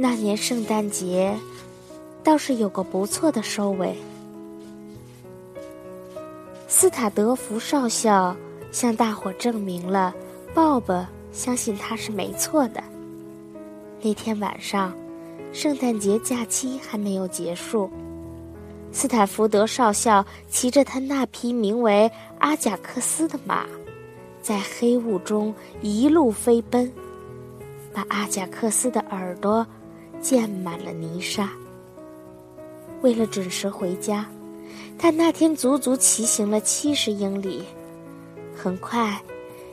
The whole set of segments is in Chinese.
那年圣诞节倒是有个不错的收尾。斯塔德福少校向大伙证明了鲍勃相信他是没错的。那天晚上，圣诞节假期还没有结束，斯坦福德少校骑着他那匹名为阿贾克斯的马，在黑雾中一路飞奔，把阿贾克斯的耳朵溅满了泥沙。为了准时回家，他那天足足骑行了七十英里。很快，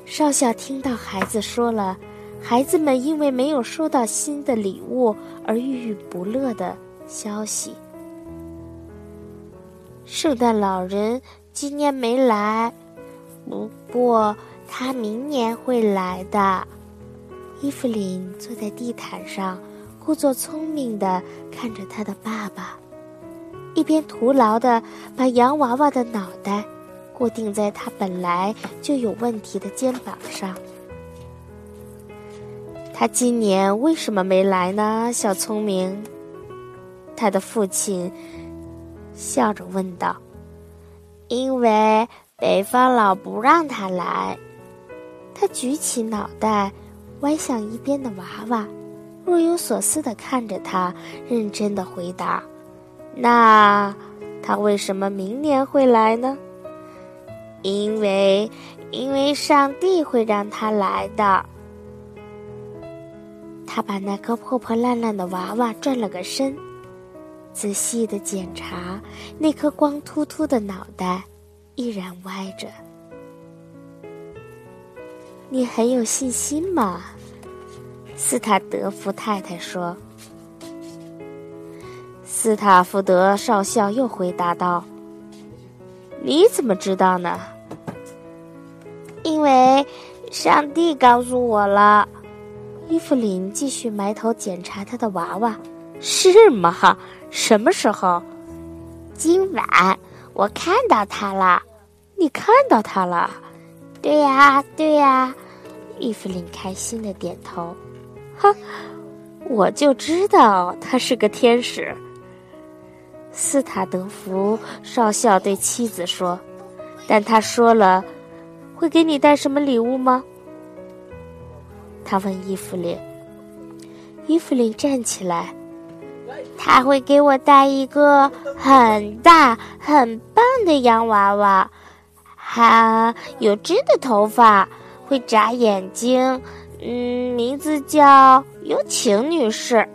少校听到孩子说了。孩子们因为没有收到新的礼物而郁郁不乐的消息。圣诞老人今年没来，不过他明年会来的。伊芙琳坐在地毯上，故作聪明的看着他的爸爸，一边徒劳的把洋娃娃的脑袋固定在他本来就有问题的肩膀上。他今年为什么没来呢？小聪明，他的父亲笑着问道：“因为北方老不让他来。”他举起脑袋，歪向一边的娃娃，若有所思地看着他，认真地回答：“那他为什么明年会来呢？”因为，因为上帝会让他来的。他把那颗破破烂烂的娃娃转了个身，仔细地检查那颗光秃秃的脑袋，依然歪着。你很有信心吗？斯塔德福太太说。斯塔福德少校又回答道：“你怎么知道呢？”因为上帝告诉我了。伊芙琳继续埋头检查她的娃娃，是吗？什么时候？今晚我看到他了。你看到他了？对呀，对呀。伊芙琳开心的点头。哼，我就知道他是个天使。斯塔德福少校对妻子说：“但他说了，会给你带什么礼物吗？”他问伊芙琳：“伊芙琳站起来，他会给我带一个很大、很棒的洋娃娃，还有真的头发，会眨眼睛。嗯，名字叫有请女士。”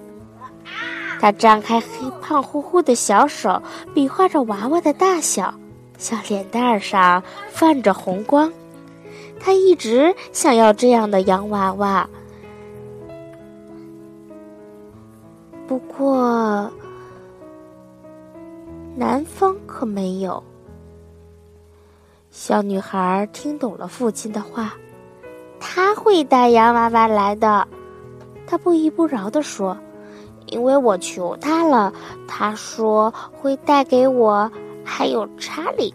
她张开黑胖乎乎的小手，比划着娃娃的大小，小脸蛋上泛着红光。她一直想要这样的洋娃娃，不过南方可没有。小女孩听懂了父亲的话，他会带洋娃娃来的。他不依不饶地说：“因为我求他了，他说会带给我，还有查理。”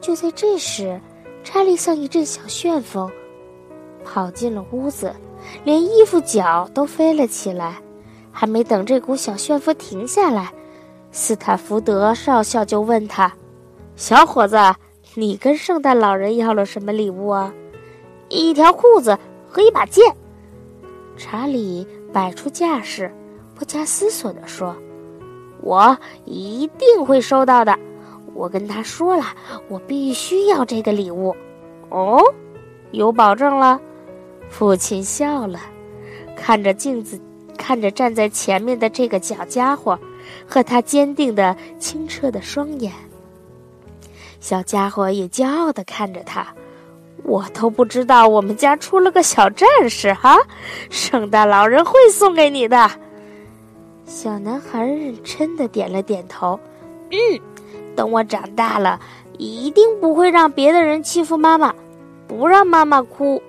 就在这时。查理像一阵小旋风，跑进了屋子，连衣服角都飞了起来。还没等这股小旋风停下来，斯坦福德少校就问他：“小伙子，你跟圣诞老人要了什么礼物啊？”“一条裤子和一把剑。”查理摆出架势，不加思索地说：“我一定会收到的。”我跟他说了，我必须要这个礼物。哦，有保证了。父亲笑了，看着镜子，看着站在前面的这个小家伙和他坚定的、清澈的双眼。小家伙也骄傲的看着他。我都不知道我们家出了个小战士哈，圣诞老人会送给你的。小男孩认真的点了点头。嗯。等我长大了，一定不会让别的人欺负妈妈，不让妈妈哭。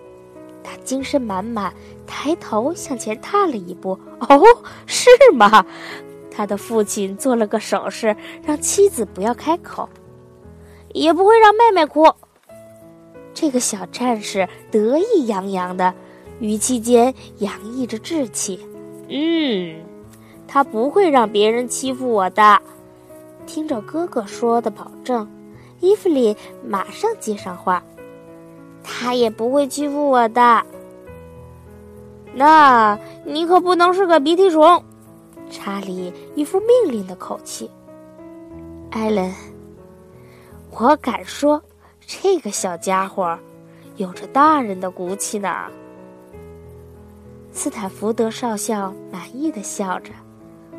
他精神满满，抬头向前踏了一步。哦，是吗？他的父亲做了个手势，让妻子不要开口。也不会让妹妹哭。这个小战士得意洋洋的，语气间洋溢着志气。嗯，他不会让别人欺负我的。听着哥哥说的保证，伊芙琳马上接上话：“他也不会欺负我的。”那你可不能是个鼻涕虫！查理一副命令的口气。艾伦，我敢说，这个小家伙有着大人的骨气呢。斯坦福德少校满意的笑着：“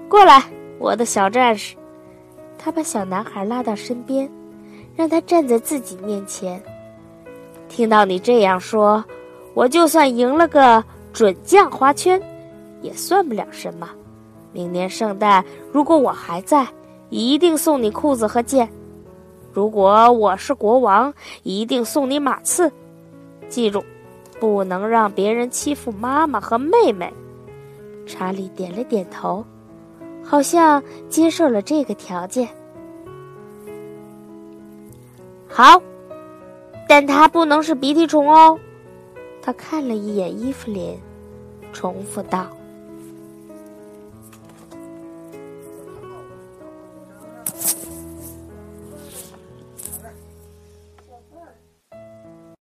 过来，我的小战士。”他把小男孩拉到身边，让他站在自己面前。听到你这样说，我就算赢了个准将花圈，也算不了什么。明年圣诞，如果我还在，一定送你裤子和剑；如果我是国王，一定送你马刺。记住。不能让别人欺负妈妈和妹妹。查理点了点头，好像接受了这个条件。好，但他不能是鼻涕虫哦。他看了一眼伊芙琳，重复道。